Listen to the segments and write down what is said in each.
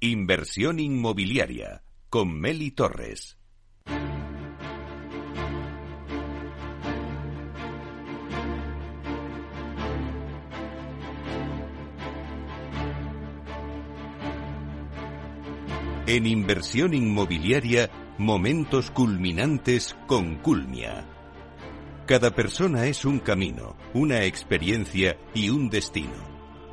Inversión inmobiliaria con Meli Torres. En inversión inmobiliaria, momentos culminantes con Culmia. Cada persona es un camino, una experiencia y un destino.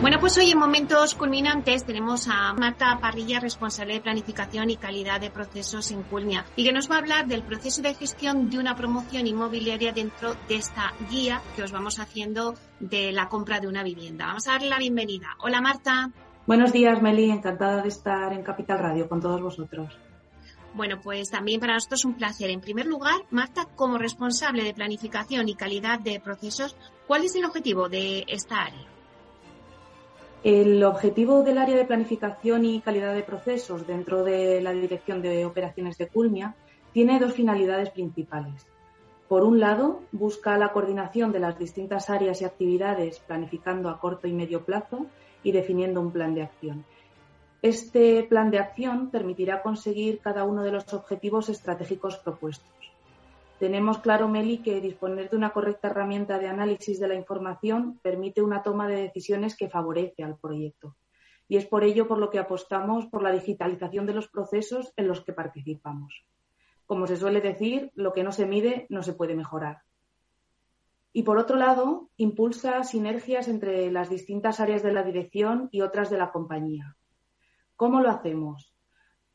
Bueno, pues hoy en Momentos Culminantes tenemos a Marta Parrilla, responsable de planificación y calidad de procesos en Culmia, y que nos va a hablar del proceso de gestión de una promoción inmobiliaria dentro de esta guía que os vamos haciendo de la compra de una vivienda. Vamos a darle la bienvenida. Hola Marta. Buenos días, Meli. Encantada de estar en Capital Radio con todos vosotros. Bueno, pues también para nosotros es un placer. En primer lugar, Marta, como responsable de planificación y calidad de procesos, ¿cuál es el objetivo de esta área? El objetivo del área de planificación y calidad de procesos dentro de la Dirección de Operaciones de Culmia tiene dos finalidades principales. Por un lado, busca la coordinación de las distintas áreas y actividades planificando a corto y medio plazo y definiendo un plan de acción. Este plan de acción permitirá conseguir cada uno de los objetivos estratégicos propuestos. Tenemos claro, Meli, que disponer de una correcta herramienta de análisis de la información permite una toma de decisiones que favorece al proyecto. Y es por ello por lo que apostamos por la digitalización de los procesos en los que participamos. Como se suele decir, lo que no se mide no se puede mejorar. Y por otro lado, impulsa sinergias entre las distintas áreas de la dirección y otras de la compañía. ¿Cómo lo hacemos?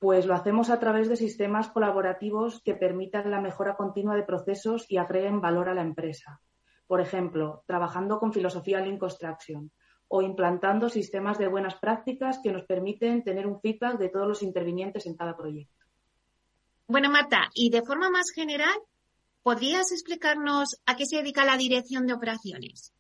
Pues lo hacemos a través de sistemas colaborativos que permitan la mejora continua de procesos y agreguen valor a la empresa. Por ejemplo, trabajando con filosofía Lean Construction o implantando sistemas de buenas prácticas que nos permiten tener un feedback de todos los intervinientes en cada proyecto. Bueno, Marta, y de forma más general, ¿podrías explicarnos a qué se dedica la dirección de operaciones?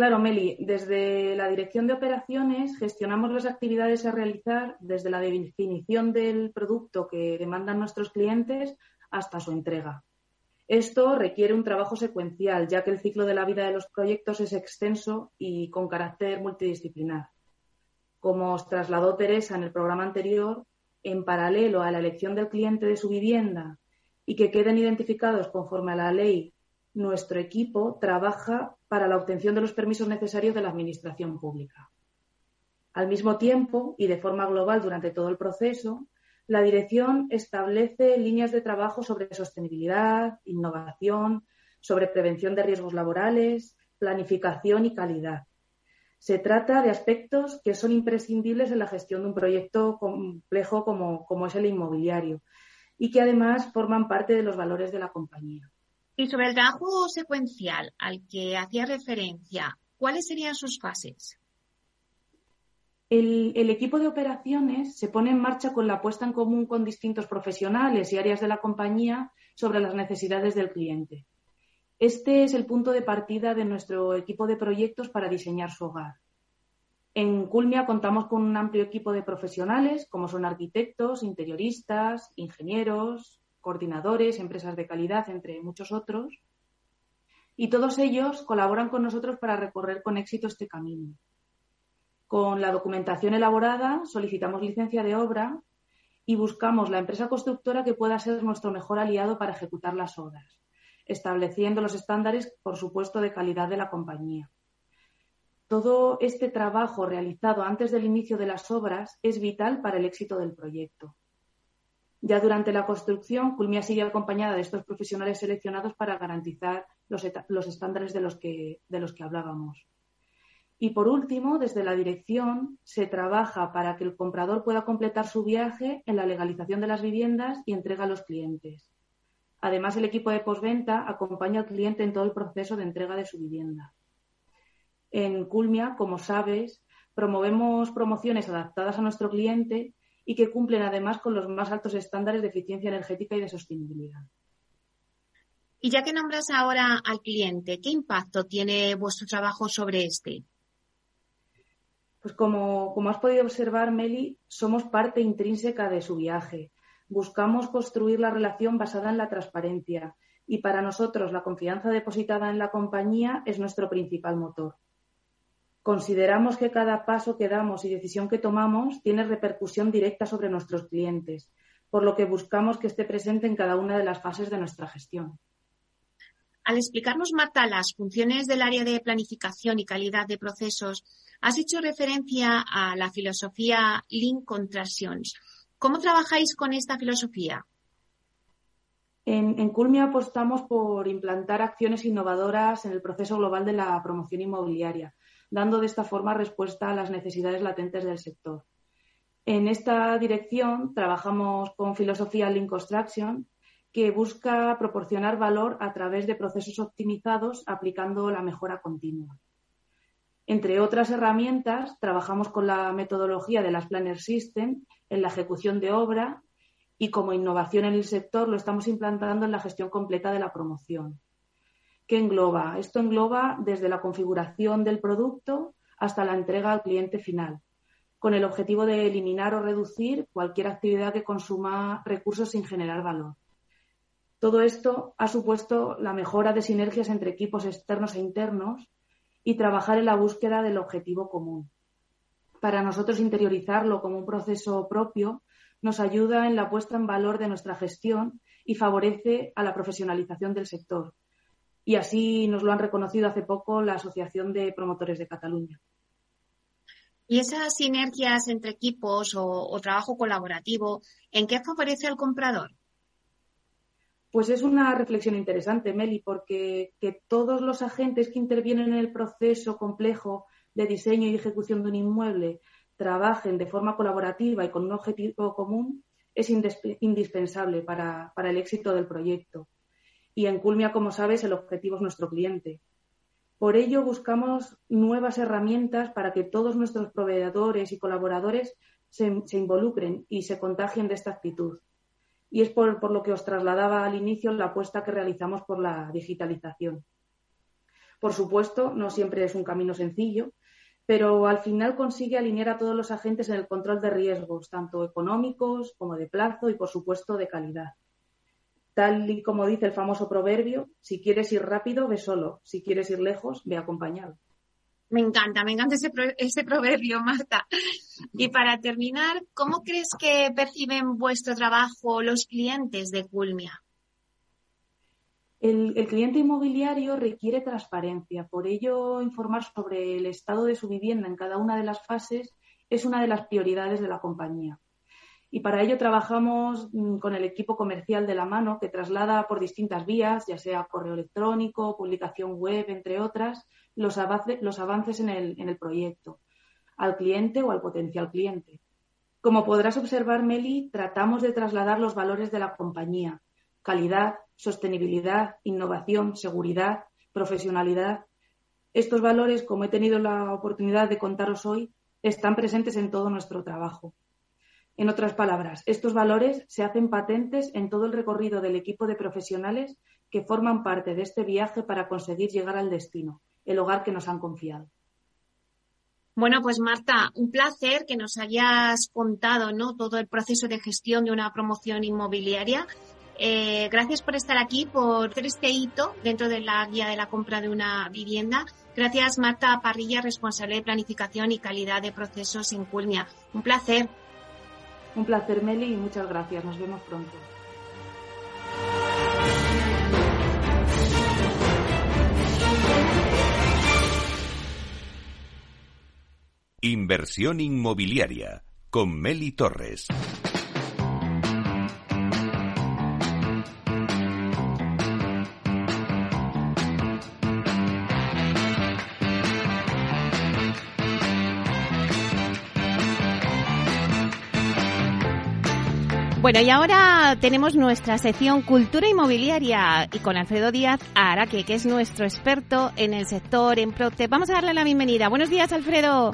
Claro, Meli, desde la Dirección de Operaciones gestionamos las actividades a realizar desde la definición del producto que demandan nuestros clientes hasta su entrega. Esto requiere un trabajo secuencial, ya que el ciclo de la vida de los proyectos es extenso y con carácter multidisciplinar. Como os trasladó Teresa en el programa anterior, en paralelo a la elección del cliente de su vivienda y que queden identificados conforme a la ley nuestro equipo trabaja para la obtención de los permisos necesarios de la Administración Pública. Al mismo tiempo, y de forma global durante todo el proceso, la Dirección establece líneas de trabajo sobre sostenibilidad, innovación, sobre prevención de riesgos laborales, planificación y calidad. Se trata de aspectos que son imprescindibles en la gestión de un proyecto complejo como, es el inmobiliario y que además forman parte de los valores de la compañía. Y sobre el trabajo secuencial al que hacía referencia, ¿cuáles serían sus fases? El, equipo de operaciones se pone en marcha con la puesta en común con distintos profesionales y áreas de la compañía sobre las necesidades del cliente. Este es el punto de partida de nuestro equipo de proyectos para diseñar su hogar. En Culmia contamos con un amplio equipo de profesionales, como son arquitectos, interioristas, ingenieros, coordinadores, empresas de calidad, entre muchos otros. Y todos ellos colaboran con nosotros para recorrer con éxito este camino. Con la documentación elaborada solicitamos licencia de obra y buscamos la empresa constructora que pueda ser nuestro mejor aliado para ejecutar las obras, estableciendo los estándares, por supuesto, de calidad de la compañía. Todo este trabajo realizado antes del inicio de las obras es vital para el éxito del proyecto. Ya durante la construcción, Culmia sigue acompañada de estos profesionales seleccionados para garantizar los, estándares de los, que, de los que hablábamos. Y por último, desde la dirección se trabaja para que el comprador pueda completar su viaje en la legalización de las viviendas y entrega a los clientes. Además, el equipo de postventa acompaña al cliente en todo el proceso de entrega de su vivienda. En Culmia, como sabes, promovemos promociones adaptadas a nuestro cliente y que cumplen además con los más altos estándares de eficiencia energética y de sostenibilidad. Y ya que nombras ahora al cliente, ¿qué impacto tiene vuestro trabajo sobre este? Pues como, como has podido observar, Meli, somos parte intrínseca de su viaje. Buscamos construir la relación basada en la transparencia y para nosotros la confianza depositada en la compañía es nuestro principal motor. Consideramos que cada paso que damos y decisión que tomamos tiene repercusión directa sobre nuestros clientes, por lo que buscamos que esté presente en cada una de las fases de nuestra gestión. Al explicarnos, Marta, las funciones del área de planificación y calidad de procesos, has hecho referencia a la filosofía Lean Contractions. ¿Cómo trabajáis con esta filosofía? En, en, Culmia apostamos por implantar acciones innovadoras en el proceso global de la promoción inmobiliaria, dando de esta forma respuesta a las necesidades latentes del sector. En esta dirección trabajamos con filosofía Lean Construction, que busca proporcionar valor a través de procesos optimizados aplicando la mejora continua. Entre otras herramientas, trabajamos con la metodología de las Planner System en la ejecución de obra y como innovación en el sector lo estamos implantando en la gestión completa de la promoción. ¿Qué engloba? Esto engloba desde la configuración del producto hasta la entrega al cliente final, con el objetivo de eliminar o reducir cualquier actividad que consuma recursos sin generar valor. Todo esto ha supuesto la mejora de sinergias entre equipos externos e internos y trabajar en la búsqueda del objetivo común. Para nosotros interiorizarlo como un proceso propio nos ayuda en la puesta en valor de nuestra gestión y favorece a la profesionalización del sector. Y así nos lo han reconocido hace poco la Asociación de Promotores de Cataluña. ¿Y esas sinergias entre equipos o, o trabajo colaborativo, en qué favorece al comprador? Pues es una reflexión interesante, Meli, porque que todos los agentes que intervienen en el proceso complejo de diseño y ejecución de un inmueble trabajen de forma colaborativa y con un objetivo común es indispensable para, para el éxito del proyecto. Y en Culmia, como sabes, el objetivo es nuestro cliente. Por ello, buscamos nuevas herramientas para que todos nuestros proveedores y colaboradores se, se involucren y se contagien de esta actitud y es por, lo que os trasladaba al inicio la apuesta que realizamos por la digitalización. Por supuesto, no siempre es un camino sencillo, pero al final consigue alinear a todos los agentes en el control de riesgos, tanto económicos como de plazo y, por supuesto, de calidad. Tal y como dice el famoso proverbio, si quieres ir rápido, ve solo, si quieres ir lejos, ve acompañado. Me encanta, me encanta ese, proverbio, Marta. Y para terminar, ¿cómo crees que perciben vuestro trabajo los clientes de Culmia? El, el, cliente inmobiliario requiere transparencia, por ello informar sobre el estado de su vivienda en cada una de las fases es una de las prioridades de la compañía. Y para ello trabajamos mm, con el equipo comercial de la mano que traslada por distintas vías, ya sea correo electrónico, publicación web, entre otras, los, avances en el, proyecto, al cliente o al potencial cliente. Como podrás observar, Meli, tratamos de trasladar los valores de la compañía, calidad, sostenibilidad, innovación, seguridad, profesionalidad. Estos valores, como he tenido la oportunidad de contaros hoy, están presentes en todo nuestro trabajo. En otras palabras, estos valores se hacen patentes en todo el recorrido del equipo de profesionales que forman parte de este viaje para conseguir llegar al destino, el hogar que nos han confiado. Bueno, pues Marta, un placer que nos hayas contado ¿no? todo el proceso de gestión de una promoción inmobiliaria. Eh, gracias por estar aquí, por hacer este hito dentro de la guía de la compra de una vivienda. Gracias, Marta Parrilla, responsable de planificación y calidad de procesos en Culmia. Un placer. Un placer, Meli, y muchas gracias. Nos vemos pronto. Inversión inmobiliaria con Meli Torres. Bueno, y ahora tenemos nuestra sección Cultura Inmobiliaria y con Alfredo Díaz Araque, que es nuestro experto en el sector en Procte. Vamos a darle la bienvenida. Buenos días, Alfredo.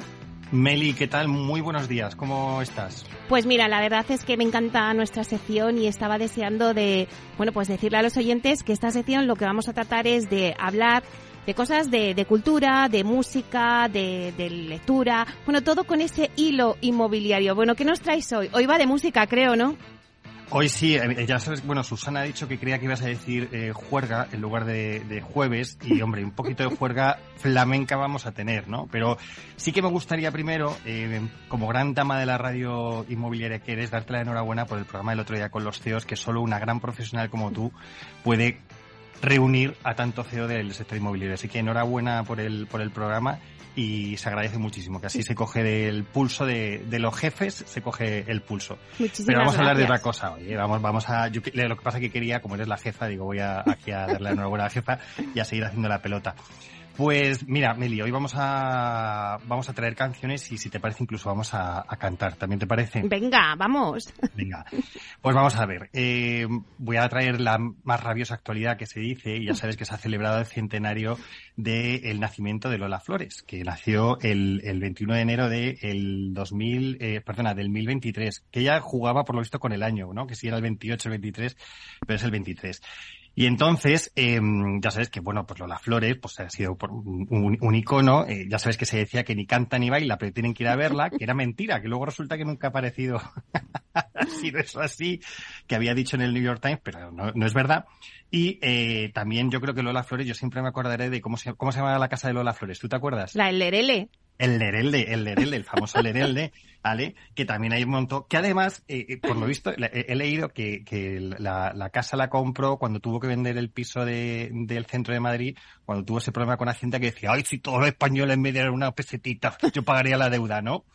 Meli, ¿qué tal? Muy buenos días. ¿Cómo estás? Pues mira, la verdad es que me encanta nuestra sección y estaba deseando de, bueno, pues decirle a los oyentes que esta sección lo que vamos a tratar es de hablar de cosas de, de cultura, de música, de, de, lectura, bueno, todo con ese hilo inmobiliario. Bueno, ¿qué nos traes hoy? Hoy va de música, creo, ¿no? Hoy sí, eh, ya sabes, bueno, Susana ha dicho que creía que ibas a decir eh, juerga en lugar de, de, jueves y, hombre, un poquito de juerga flamenca vamos a tener, ¿no? Pero sí que me gustaría primero, eh, como gran dama de la radio inmobiliaria que eres, darte la enhorabuena por el programa del otro día con los CEOs, que solo una gran profesional como tú puede reunir a tanto CEO del sector inmobiliario. Así que enhorabuena por el, por el programa y se agradece muchísimo, que así se coge el pulso de, de los jefes, se coge el pulso. Muchísimas Pero vamos gracias. a hablar de otra cosa hoy. ¿eh? Vamos, vamos a, yo, lo que pasa es que quería, como eres la jefa, digo, voy a, aquí a darle la enhorabuena a la jefa y a seguir haciendo la pelota. Pues mira, Meli, hoy vamos a vamos a traer canciones y si te parece incluso vamos a, a cantar. ¿También te parece? Venga, vamos. Venga, pues vamos a ver. Eh, voy a traer la más rabiosa actualidad que se dice y ya sabes que se ha celebrado el centenario del nacimiento de Lola Flores, que nació el, el 21 de enero del de 2000, eh, perdona, del 1023, que ella jugaba por lo visto con el año, ¿no? Que si era el 28, el 23, pero es el 23. Y entonces, eh, ya sabes que, bueno, pues Lola Flores, pues ha sido un, un, un icono, eh, ya sabes que se decía que ni canta ni baila, pero tienen que ir a verla, que era mentira, que luego resulta que nunca ha aparecido, ha sido eso así, que había dicho en el New York Times, pero no, es verdad. Y eh, también yo creo que Lola Flores, yo siempre me acordaré de cómo se, cómo se llamaba la casa de Lola Flores, ¿tú te acuerdas? La Lerele. El Lerelde, el Lerelde, el famoso Lerelde, ¿vale? Que también hay un montón, que además, eh, por lo visto, he, he leído que, que la, casa la compró cuando tuvo que vender el piso de, del centro de Madrid, cuando tuvo ese problema con Hacienda que decía, ay, si todos los españoles me dieran una pesetita, yo pagaría la deuda, ¿no?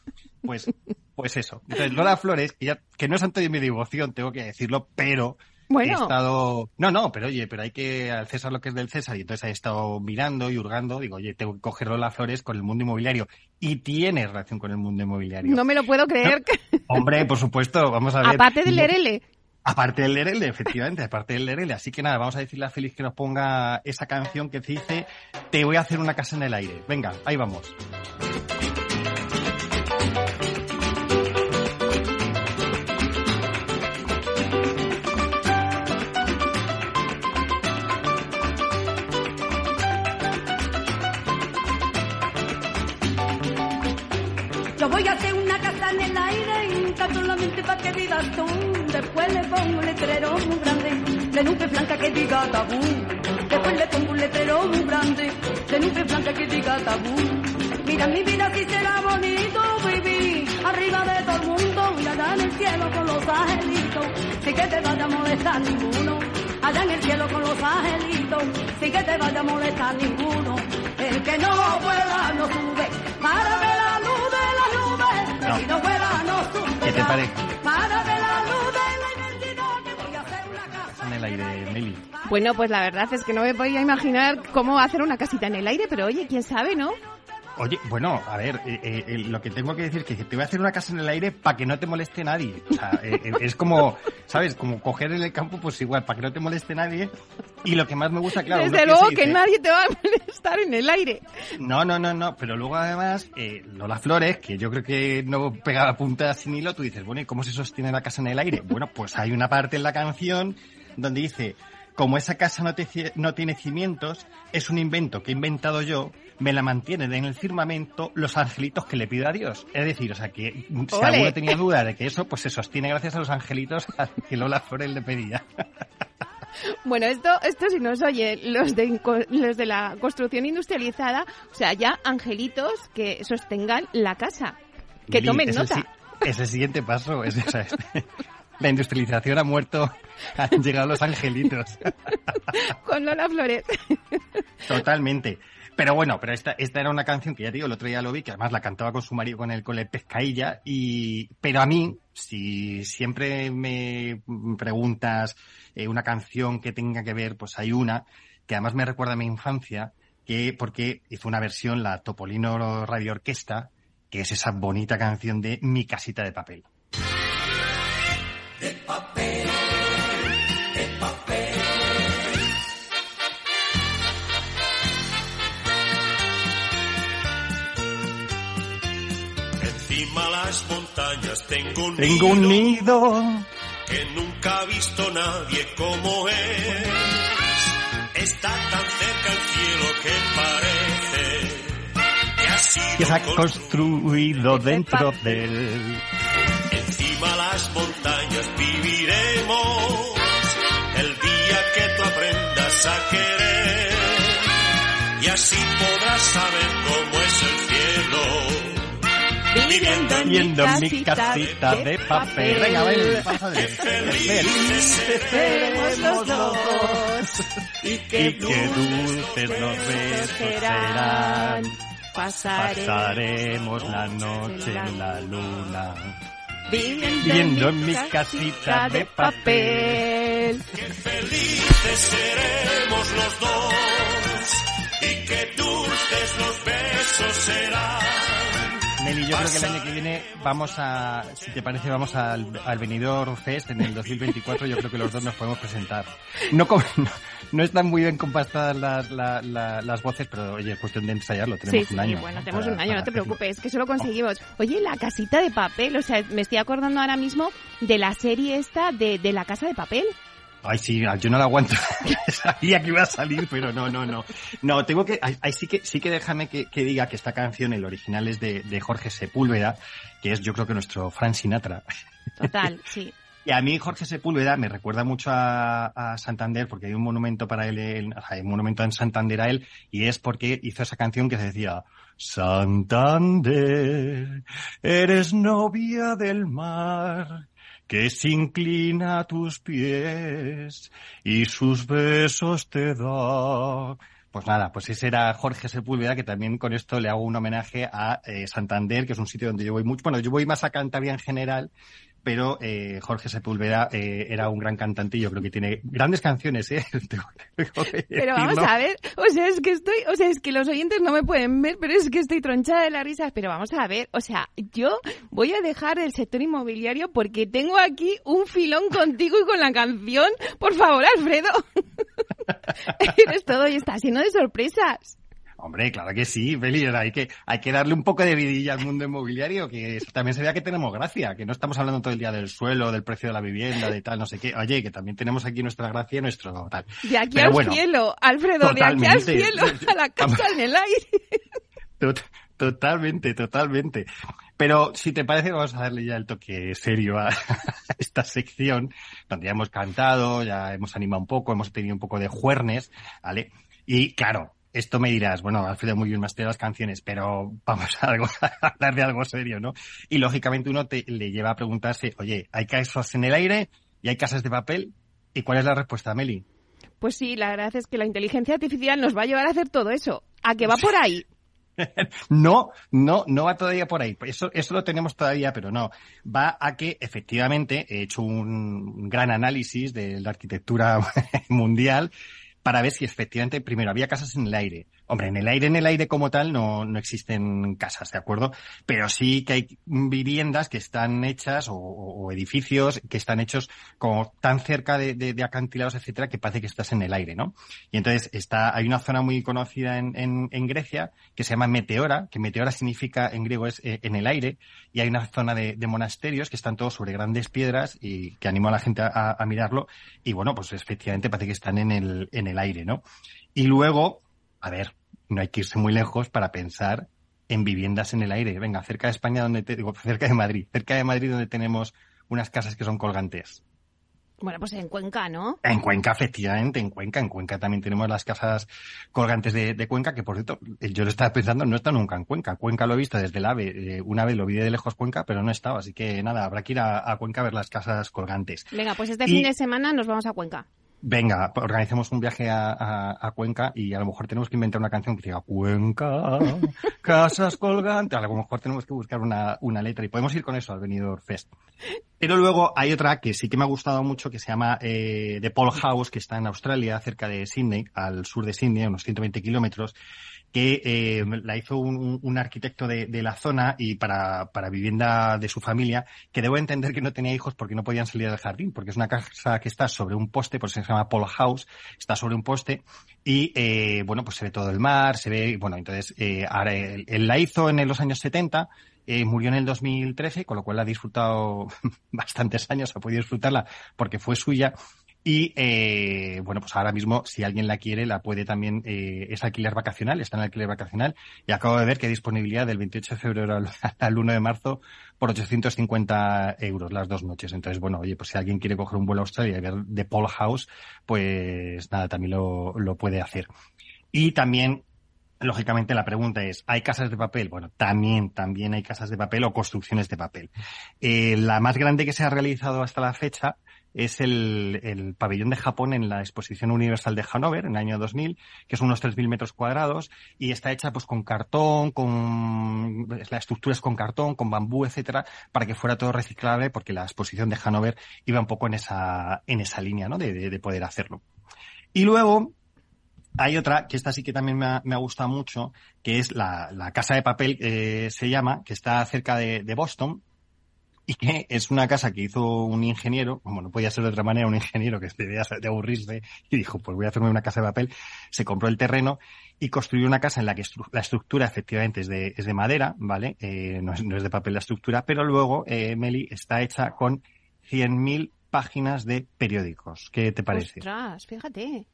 Pues, pues eso. Entonces, Lola Flores, que, ya, que no es santo de mi devoción, tengo que decirlo, pero bueno. he estado, no, no, pero oye, pero hay que al César lo que es del César y entonces he estado mirando y hurgando, digo, oye, tengo que cogerlo las flores con el mundo inmobiliario y tiene relación con el mundo inmobiliario. No me lo puedo creer. No, hombre, por supuesto, vamos a ver. Aparte del Lerele. Aparte del Lerele, efectivamente, aparte del Lerele. Así que nada, vamos a decirle a Félix que nos ponga esa canción que dice Te voy a hacer una casa en el aire. Venga, ahí vamos. Que. Después le pongo un letrero muy grande, de nube blanca que diga tabú. Después le pongo un letrero muy grande, de nube blanca que diga tabú. Mira mi vida si será bonito vivir arriba de todo el mundo y allá en el cielo con los angelitos, sí que te vaya a molestar ninguno. Allá en el cielo con los angelitos, sí que te vaya a molestar ninguno. El que no vuela no sube, para ver la luz de la nube, No. si no vuela no sube. ¿Qué te parece? Para el aire, Meli. Bueno, pues la verdad es que no me podía imaginar cómo hacer una casita en el aire, pero oye, quién sabe, ¿no? Oye, bueno, a ver, eh, eh, eh, lo que tengo que decir es que te voy a hacer una casa en el aire para que no te moleste nadie. O sea, eh, es como, ¿sabes? Como coger en el campo, pues igual, para que no te moleste nadie. Y lo que más me gusta, claro... Desde luego que dice, nadie te va a molestar en el aire. No, no, no, no, pero luego además, Lola Flores, que yo creo que no pegaba puntas sin hilo, tú dices, bueno, ¿y cómo se sostiene la casa en el aire? Bueno, pues hay una parte en la canción donde dice, como esa casa no, te no tiene cimientos, es un invento que he inventado yo, me la mantienen en el firmamento los angelitos que le pido a Dios. Es decir, o sea, que si Ole. alguno tenía duda de que eso, pues se sostiene gracias a los angelitos a que Lola Flores le pedía. Bueno, esto, esto si nos oye los de, los de la construcción industrializada, o sea, ya angelitos que sostengan la casa. Que tomen es el nota. si- Es el siguiente paso. Es, o sea, es- la industrialización ha muerto, han llegado los angelitos. Con Lola Flores. Totalmente. Pero bueno, pero esta, esta era una canción que ya te digo, el otro día lo vi, que además la cantaba con su marido con el, con el pescailla, y, pero a mí, si siempre me preguntas eh, una canción que tenga que ver, pues hay una, que además me recuerda a mi infancia, que, porque hizo una versión, la Topolino Radio Orquesta, que es esa bonita canción de Mi casita de papel. Las montañas tengo un Tengo un nido que nunca ha visto nadie como es. Está tan cerca el cielo que parece que ha sido que se ha construido dentro del... Encima las montañas viviremos el día que tú aprendas a querer y así podrás saber cómo. Viviendo en mi mi casita de papel. Venga, ven, pasa de Felices seremos los dos y Y qué dulces los besos serán. Pasaremos, Pasaremos la noche en la luna. viviendo, Viviendo en mi casita de papel. Que felices seremos los dos y que dulces los besos serán. Nelly, yo creo que el año que viene vamos a, si te parece, vamos al, al Benidorm Fest en el 2024. Yo creo que los dos nos podemos presentar. No, no, no están muy bien compastadas las, la- la- las voces, pero oye, es cuestión de ensayarlo. Sí, Tenemos sí, un año. bueno, ¿no? tenemos para- un año, no te preocupes, que eso lo conseguimos. Oye, la casita de papel, o sea, me estoy acordando ahora mismo de la serie esta de, de la casa de papel. Ay, sí, yo no la aguanto. Sabía que iba a salir, pero no, no, no. No, tengo que, ahí sí que, sí que déjame que, que diga que esta canción, el original es de, de Jorge Sepúlveda, que es yo creo que nuestro Frank Sinatra. Total, sí. Y a mí Jorge Sepúlveda me recuerda mucho a, a Santander porque hay un monumento para él, en- hay un monumento en Santander a él y es porque hizo esa canción que se decía Santander, eres novia del mar que se inclina a tus pies y sus besos te da. Pues nada, pues ese era Jorge Sepúlveda, que también con esto le hago un homenaje a eh, Santander, que es un sitio donde yo voy mucho. Bueno, yo voy más a Cantabria en general, pero eh, Jorge Sepúlveda eh, era un gran cantante creo que tiene grandes canciones, ¿eh? Pero vamos a ver, o sea, es que estoy, o sea, es que los oyentes no me pueden ver, pero es que estoy tronchada de la risa. Pero vamos a ver, o sea, yo voy a dejar el sector inmobiliario porque tengo aquí un filón contigo y con la canción. Por favor, Alfredo. Eres todo y está lleno de sorpresas. Hombre, claro que sí, Beli, hay que, hay que darle un poco de vidilla al mundo inmobiliario, que también se vea que tenemos gracia, que no estamos hablando todo el día del suelo, del precio de la vivienda, de tal, no sé qué. Oye, que también tenemos aquí nuestra gracia y nuestro tal. De aquí Pero al bueno, cielo, Alfredo, de aquí al cielo, a la casa en el aire. Tot- Totalmente, totalmente. Pero si te parece, vamos a darle ya el toque serio a esta sección, donde ya hemos cantado, ya hemos animado un poco, hemos tenido un poco de juernes, ¿vale? Y claro, esto me dirás, bueno, Alfredo, muy bien, más las canciones, pero vamos a, algo- a hablar de algo serio, ¿no? Y lógicamente uno te, le lleva a preguntarse, oye, ¿hay casas en el aire y hay casas de papel? ¿Y cuál es la respuesta, Meli? Pues sí, la verdad es que la inteligencia artificial nos va a llevar a hacer todo eso. ¿A que va por ahí? No, no, no va todavía por ahí. Eso, eso lo tenemos todavía, pero no. Va a que efectivamente he hecho un gran análisis de la arquitectura mundial para ver si efectivamente, primero, había casas en el aire. Hombre, en el aire, en el aire como tal, no, no existen casas, ¿de acuerdo? Pero sí que hay viviendas que están hechas o, o- edificios que están hechos como tan cerca de, de- de acantilados, etcétera, que parece que estás en el aire, ¿no? Y entonces está, hay una zona muy conocida en, en, en Grecia que se llama Meteora, que Meteora significa en griego es eh, en el aire, y hay una zona de, de monasterios que están todos sobre grandes piedras y que animo a la gente a, a mirarlo. Y bueno, pues efectivamente parece que están en el, en el aire, ¿no? Y luego, a ver, no hay que irse muy lejos para pensar en viviendas en el aire. Venga, cerca de España, donde te digo, cerca de Madrid, cerca de Madrid donde tenemos unas casas que son colgantes. Bueno, pues en Cuenca, ¿no? En Cuenca, efectivamente, en Cuenca. En Cuenca también tenemos las casas colgantes de, de Cuenca, que por cierto, yo lo estaba pensando, no está nunca en Cuenca. Cuenca lo he visto desde el AVE, eh, una vez lo vi de lejos Cuenca, pero no estaba. Así que nada, habrá que ir a, a Cuenca a ver las casas colgantes. Venga, pues este Y- fin de semana nos vamos a Cuenca. Venga, organicemos un viaje a, a- Cuenca y a lo mejor tenemos que inventar una canción que diga Cuenca, casas colgantes. A lo mejor tenemos que buscar una, una letra y podemos ir con eso al Benidorm Fest. Pero luego hay otra que sí que me ha gustado mucho que se llama eh, The Paul House, que está en Australia, cerca de Sydney, al sur de Sydney, unos 120 kilómetros, que eh, la hizo un, un- arquitecto de, de la zona y para, para vivienda de su familia, que debo entender que no tenía hijos porque no podían salir del jardín, porque es una casa que está sobre un poste, por eso se llama Paul House, está sobre un poste y, eh, bueno, pues se ve todo el mar, se ve, bueno, entonces, eh, ahora él, él la hizo en los años 70 Eh, murió en el 2013, con lo cual la ha disfrutado bastantes años, ha podido disfrutarla porque fue suya. Y eh, bueno, pues ahora mismo, si alguien la quiere, la puede también, eh, es alquiler vacacional, está en alquiler vacacional. Y acabo de ver que hay disponibilidad del 28 de febrero al, al 1 de marzo por 850 euros las dos noches. Entonces, bueno, oye, pues si alguien quiere coger un vuelo a Australia y ver The Paul House, pues nada, también lo, lo puede hacer. Y también lógicamente la pregunta es, ¿hay casas de papel? Bueno, también, también hay casas de papel o construcciones de papel. Eh, la más grande que se ha realizado hasta la fecha es el, el, pabellón de Japón en la Exposición Universal de Hannover en el año 2000, que son unos 3.000 metros cuadrados y está hecha pues con cartón, con la estructura es con cartón, con bambú, etcétera, para que fuera todo reciclable, porque la exposición de Hannover iba un poco en esa en esa línea, ¿no? De, de, de poder hacerlo. Y luego hay otra, que esta sí que también me ha, me ha gustado mucho, que es la, la Casa de Papel, eh, se llama, que está cerca de, de, Boston, y que es una casa que hizo un ingeniero, como no podía ser de otra manera, un ingeniero que debía de aburrirse y dijo, pues voy a hacerme una casa de papel, se compró el terreno y construyó una casa en la que la estructura efectivamente es de, es de madera, ¿vale? Eh, no, es, de papel la estructura, pero luego, eh, Meli, está hecha con 100.000 páginas de periódicos. ¿Qué te parece? Fíjate.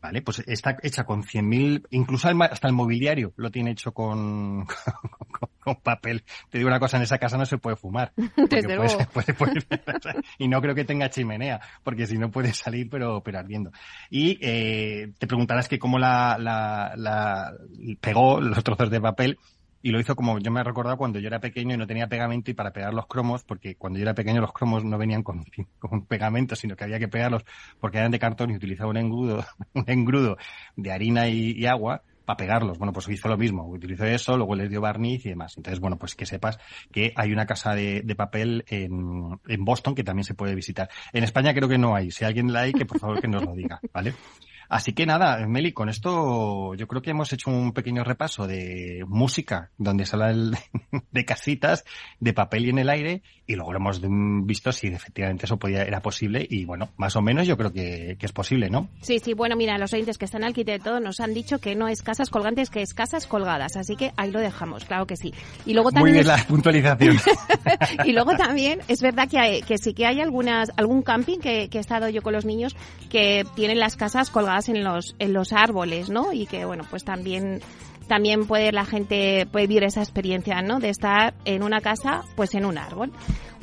Vale, pues está hecha con 100.000, incluso hasta el mobiliario lo tiene hecho con, con, con, papel. Te digo una cosa, en esa casa no se puede fumar. Desde puede, puede, puede, y no creo que tenga chimenea, porque si no puede salir, pero, pero ardiendo. Y eh, te preguntarás que cómo la, la, la pegó los trozos de papel y lo hizo como yo me he recordado cuando yo era pequeño y no tenía pegamento y para pegar los cromos, porque cuando yo era pequeño los cromos no venían con, con pegamento, sino que había que pegarlos porque eran de cartón y utilizaba un engrudo, un engrudo de harina y, agua para pegarlos. Bueno, pues hizo lo mismo, utilizó eso, luego les dio barniz y demás. Entonces, bueno, pues que sepas que hay una casa de, de papel en, en Boston que también se puede visitar. En España creo que no hay. Si alguien la hay, que por favor que nos lo diga, ¿vale? Así que nada, Meli, con esto yo creo que hemos hecho un pequeño repaso de música, donde se de casitas, de papel y en el aire, y luego lo hemos visto si efectivamente eso podía, era posible, y bueno, más o menos yo creo que, que es posible, ¿no? Sí, sí, bueno, mira, los oyentes que están al quite de todo nos han dicho que no es casas colgantes, que es casas colgadas, así que ahí lo dejamos, claro que sí. Y luego también Muy bien es... la puntualización. y luego también es verdad que, hay, que sí que hay algunas, algún camping que, que he estado yo con los niños que tienen las casas colgadas en los, en los árboles, ¿no? Y que, bueno, pues también también puede la gente puede vivir esa experiencia, ¿no? De estar en una casa, pues en un árbol.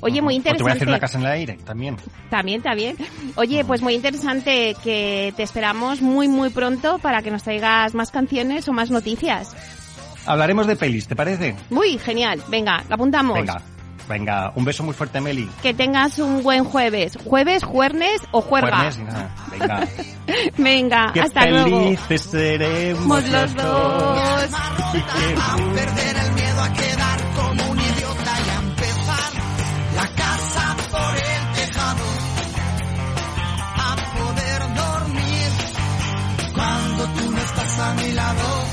Oye, muy interesante. O te voy a hacer una casa en el aire, también. También, también. Oye, pues muy interesante que te esperamos muy, muy pronto para que nos traigas más canciones o más noticias. Hablaremos de pelis, ¿te parece? Muy genial. Venga, apuntamos. Venga. Venga, un beso muy fuerte, Meli. Que tengas un buen jueves. ¿Jueves, juernes o juerga? Juernes, nada. Venga. Venga, Qué hasta luego. felices seremos los dos. A perder el miedo a quedar como un idiota y a empezar la casa por el tejado. A poder dormir cuando tú no estás a mi lado.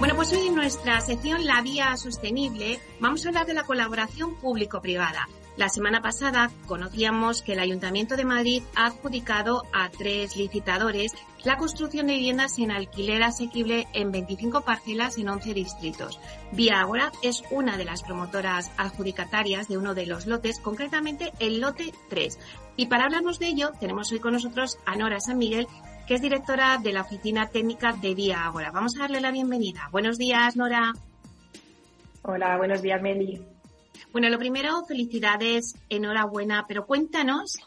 Bueno, pues hoy en nuestra sección La Vía Sostenible vamos a hablar de la colaboración público-privada. La semana pasada conocíamos que el Ayuntamiento de Madrid ha adjudicado a tres licitadores la construcción de viviendas en alquiler asequible en 25 parcelas en 11 distritos. Vía Agora es una de las promotoras adjudicatarias de uno de los lotes, concretamente el lote 3. Y para hablarnos de ello, tenemos hoy con nosotros a Nora San Miguel, que es directora de la Oficina Técnica de Vía Agora. Vamos a darle la bienvenida. Buenos días, Nora. Hola, buenos días, Meli. Bueno, lo primero, felicidades, enhorabuena, pero cuéntanos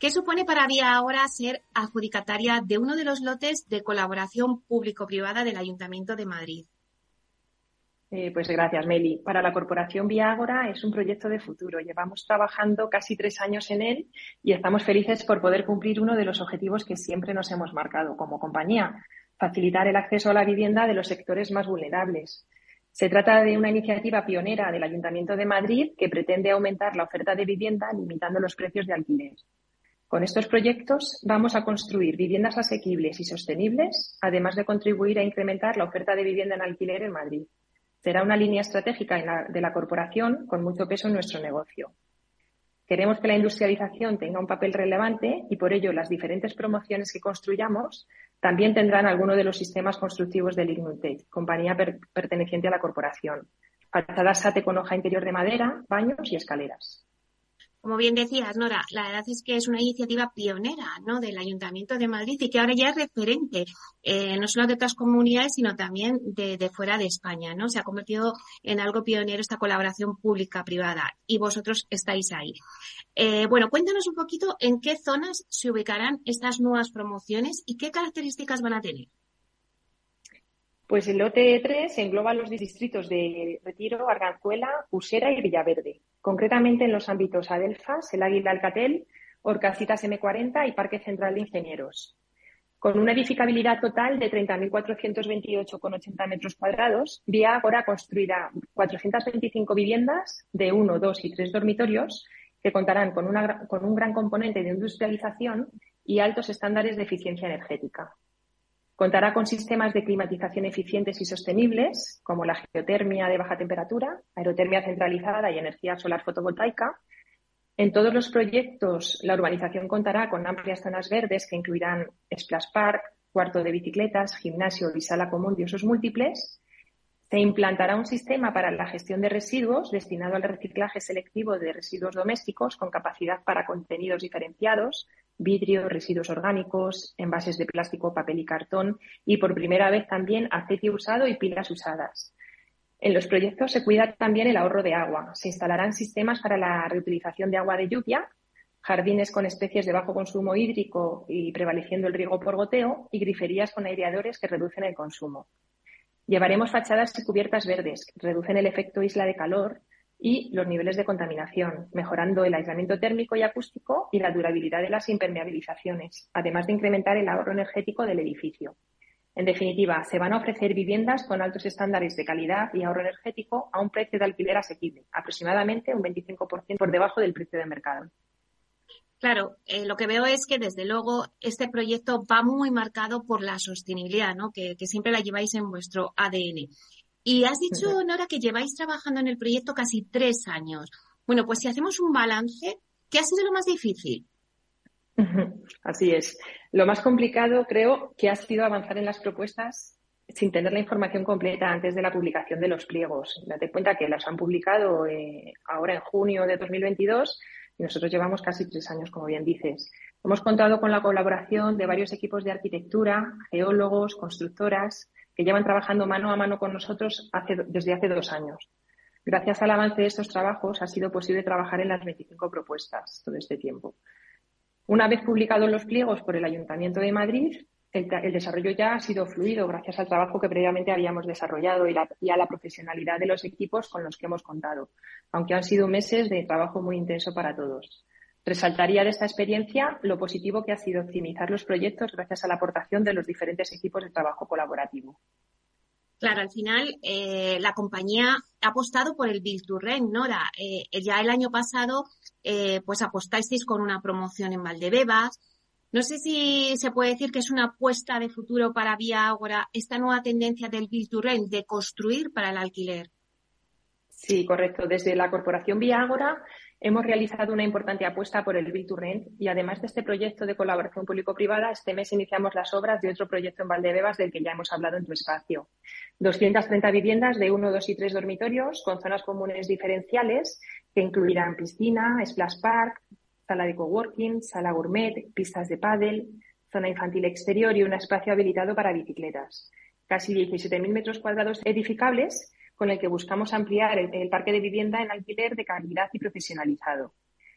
qué supone para Vía Agora ser adjudicataria de uno de los lotes de colaboración público-privada del Ayuntamiento de Madrid. Eh, pues gracias, Meli. Para la Corporación Viágora es un proyecto de futuro. Llevamos trabajando casi tres años en él y estamos felices por poder cumplir uno de los objetivos que siempre nos hemos marcado como compañía, facilitar el acceso a la vivienda de los sectores más vulnerables. Se trata de una iniciativa pionera del Ayuntamiento de Madrid que pretende aumentar la oferta de vivienda limitando los precios de alquiler. Con estos proyectos vamos a construir viviendas asequibles y sostenibles, además de contribuir a incrementar la oferta de vivienda en alquiler en Madrid será una línea estratégica de la corporación con mucho peso en nuestro negocio. Queremos que la industrialización tenga un papel relevante y por ello las diferentes promociones que construyamos también tendrán alguno de los sistemas constructivos del Ignutec, compañía perteneciente a la corporación. Fachadas SATE con hoja interior de madera, baños y escaleras. Como bien decías, Nora, la verdad es que es una iniciativa pionera ¿no? del Ayuntamiento de Madrid y que ahora ya es referente, eh, no solo de otras comunidades, sino también de, fuera de España. ¿no? Se ha convertido en algo pionero esta colaboración pública-privada y vosotros estáis ahí. Eh, bueno, cuéntanos un poquito en qué zonas se ubicarán estas nuevas promociones y qué características van a tener. Pues el lote 3 engloba los distritos de Retiro, Arganzuela, Usera y Villaverde, concretamente en los ámbitos Adelfas, el Águila Alcatel, Orcasitas M40 y Parque Central de Ingenieros. Con una edificabilidad total de 30.428,80 metros cuadrados, Vía Agora construirá 425 viviendas de 1, 2 y 3 dormitorios que contarán con, con un gran componente de industrialización y altos estándares de eficiencia energética. Contará con sistemas de climatización eficientes y sostenibles, como la geotermia de baja temperatura, aerotermia centralizada y energía solar fotovoltaica. En todos los proyectos, la urbanización contará con amplias zonas verdes que incluirán splash park, cuarto de bicicletas, gimnasio y sala común de usos múltiples. Se implantará un sistema para la gestión de residuos destinado al reciclaje selectivo de residuos domésticos con capacidad para contenidos diferenciados, vidrio, residuos orgánicos, envases de plástico, papel y cartón y por primera vez también aceite usado y pilas usadas. En los proyectos se cuida también el ahorro de agua. Se instalarán sistemas para la reutilización de agua de lluvia, jardines con especies de bajo consumo hídrico y prevaleciendo el riego por goteo y griferías con aireadores que reducen el consumo. Llevaremos fachadas y cubiertas verdes que reducen el efecto isla de calor y los niveles de contaminación, mejorando el aislamiento térmico y acústico y la durabilidad de las impermeabilizaciones, además de incrementar el ahorro energético del edificio. En definitiva, se van a ofrecer viviendas con altos estándares de calidad y ahorro energético a un precio de alquiler asequible, aproximadamente un 25% por debajo del precio de mercado. Claro, eh, lo que veo es que desde luego este proyecto va muy marcado por la sostenibilidad, ¿no? que siempre la lleváis en vuestro ADN. Y has dicho, Nora, que lleváis trabajando en el proyecto casi tres años. Bueno, pues si hacemos un balance, ¿qué ha sido lo más difícil? Así es. Lo más complicado creo que ha sido avanzar en las propuestas sin tener la información completa antes de la publicación de los pliegos. Date cuenta que las han publicado eh, ahora en junio de 2022 y nosotros llevamos casi tres años, como bien dices. Hemos contado con la colaboración de varios equipos de arquitectura, geólogos, constructoras, que llevan trabajando mano a mano con nosotros desde hace dos años. Gracias al avance de estos trabajos ha sido posible trabajar en las 25 propuestas todo este tiempo. Una vez publicados los pliegos por el Ayuntamiento de Madrid, el, desarrollo ya ha sido fluido gracias al trabajo que previamente habíamos desarrollado y, y, a la profesionalidad de los equipos con los que hemos contado, aunque han sido meses de trabajo muy intenso para todos. Resaltaría de esta experiencia lo positivo que ha sido optimizar los proyectos gracias a la aportación de los diferentes equipos de trabajo colaborativo. Claro, al final eh, la compañía ha apostado por el Build to Rent, Nora. Eh, ya el año pasado, eh, pues apostasteis con una promoción en Valdebebas. No sé si se puede decir que es una apuesta de futuro para Vía Ágora esta nueva tendencia del Build to Rent, de construir para el alquiler. Sí, correcto. Desde la Corporación Vía Ágora hemos realizado una importante apuesta por el Build to Rent y además de este proyecto de colaboración público-privada, este mes iniciamos las obras de otro proyecto en Valdebebas del que ya hemos hablado en tu espacio. 230 viviendas de uno, dos y tres dormitorios con zonas comunes diferenciales que incluirán piscina, splash park, sala de coworking, sala gourmet, pistas de pádel, zona infantil exterior y un espacio habilitado para bicicletas. Casi 17.000 metros cuadrados edificables con el que buscamos ampliar el, parque de vivienda en alquiler de calidad y profesionalizado.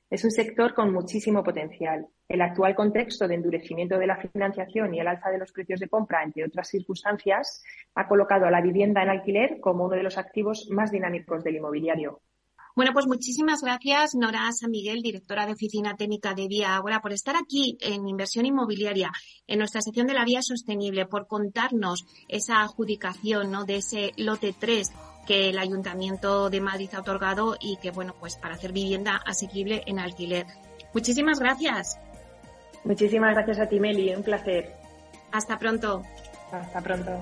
Es un sector con muchísimo potencial. El actual contexto de endurecimiento de la financiación y el alza de los precios de compra, entre otras circunstancias, ha colocado a la vivienda en alquiler como uno de los activos más dinámicos del inmobiliario. Bueno, pues muchísimas gracias, Nora San Miguel, directora de Oficina Técnica de Vía Ágora, por estar aquí en Inversión Inmobiliaria, en nuestra sección de la Vía Sostenible, por contarnos esa adjudicación ¿no? de ese lote 3 que el Ayuntamiento de Madrid ha otorgado y que, bueno, pues para hacer vivienda asequible en alquiler. Muchísimas gracias. Muchísimas gracias a ti, Meli. Un placer. Hasta pronto. Hasta pronto.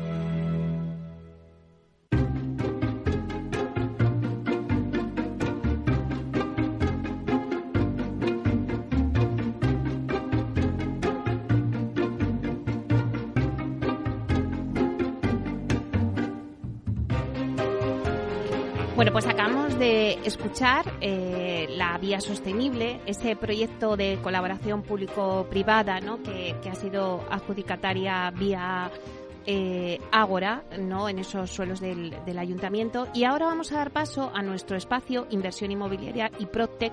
Vía Sostenible, ese proyecto de colaboración público-privada ¿no? que, ha sido adjudicataria vía eh, Ágora, ¿no? en esos suelos del, del, ayuntamiento. Y ahora vamos a dar paso a nuestro espacio Inversión Inmobiliaria y Protec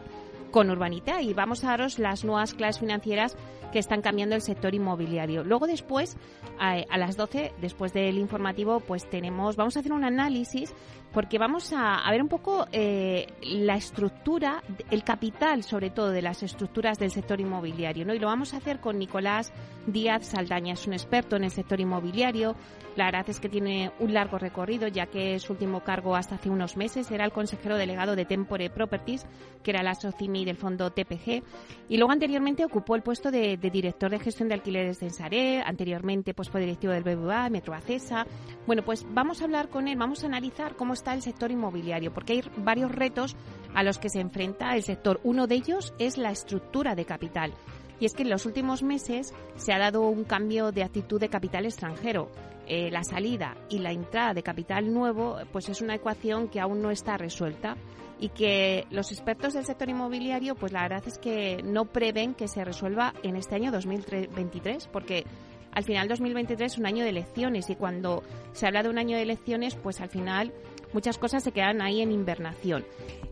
con Urbanita y vamos a daros las nuevas clases financieras que están cambiando el sector inmobiliario. Luego después, a, las 12, después del informativo, pues tenemos, vamos a hacer un análisis porque vamos a, ver un poco eh, la estructura, el capital sobre todo de las estructuras del sector inmobiliario, ¿no? Y lo vamos a hacer con Nicolás Díaz Saldaña, es un experto en el sector inmobiliario. La verdad es que tiene un largo recorrido, ya que su último cargo hasta hace unos meses era el consejero delegado de Tempore Properties, que era la SOCIMI del fondo TPG, y luego anteriormente ocupó el puesto de, director de gestión de alquileres de Ensaré, anteriormente pues fue directivo del BBVA, Metro Acesa. Bueno, pues vamos a hablar con él, vamos a analizar cómo está el sector inmobiliario, porque hay varios retos a los que se enfrenta el sector. Uno de ellos es la estructura de capital. Y es que en los últimos meses se ha dado un cambio de actitud de capital extranjero. Eh, la salida y la entrada de capital nuevo, pues es una ecuación que aún no está resuelta y que los expertos del sector inmobiliario, pues la verdad es que no prevén que se resuelva en este año 2023, porque al final 2023 es un año de elecciones y cuando se habla de un año de elecciones, pues al final muchas cosas se quedan ahí en invernación.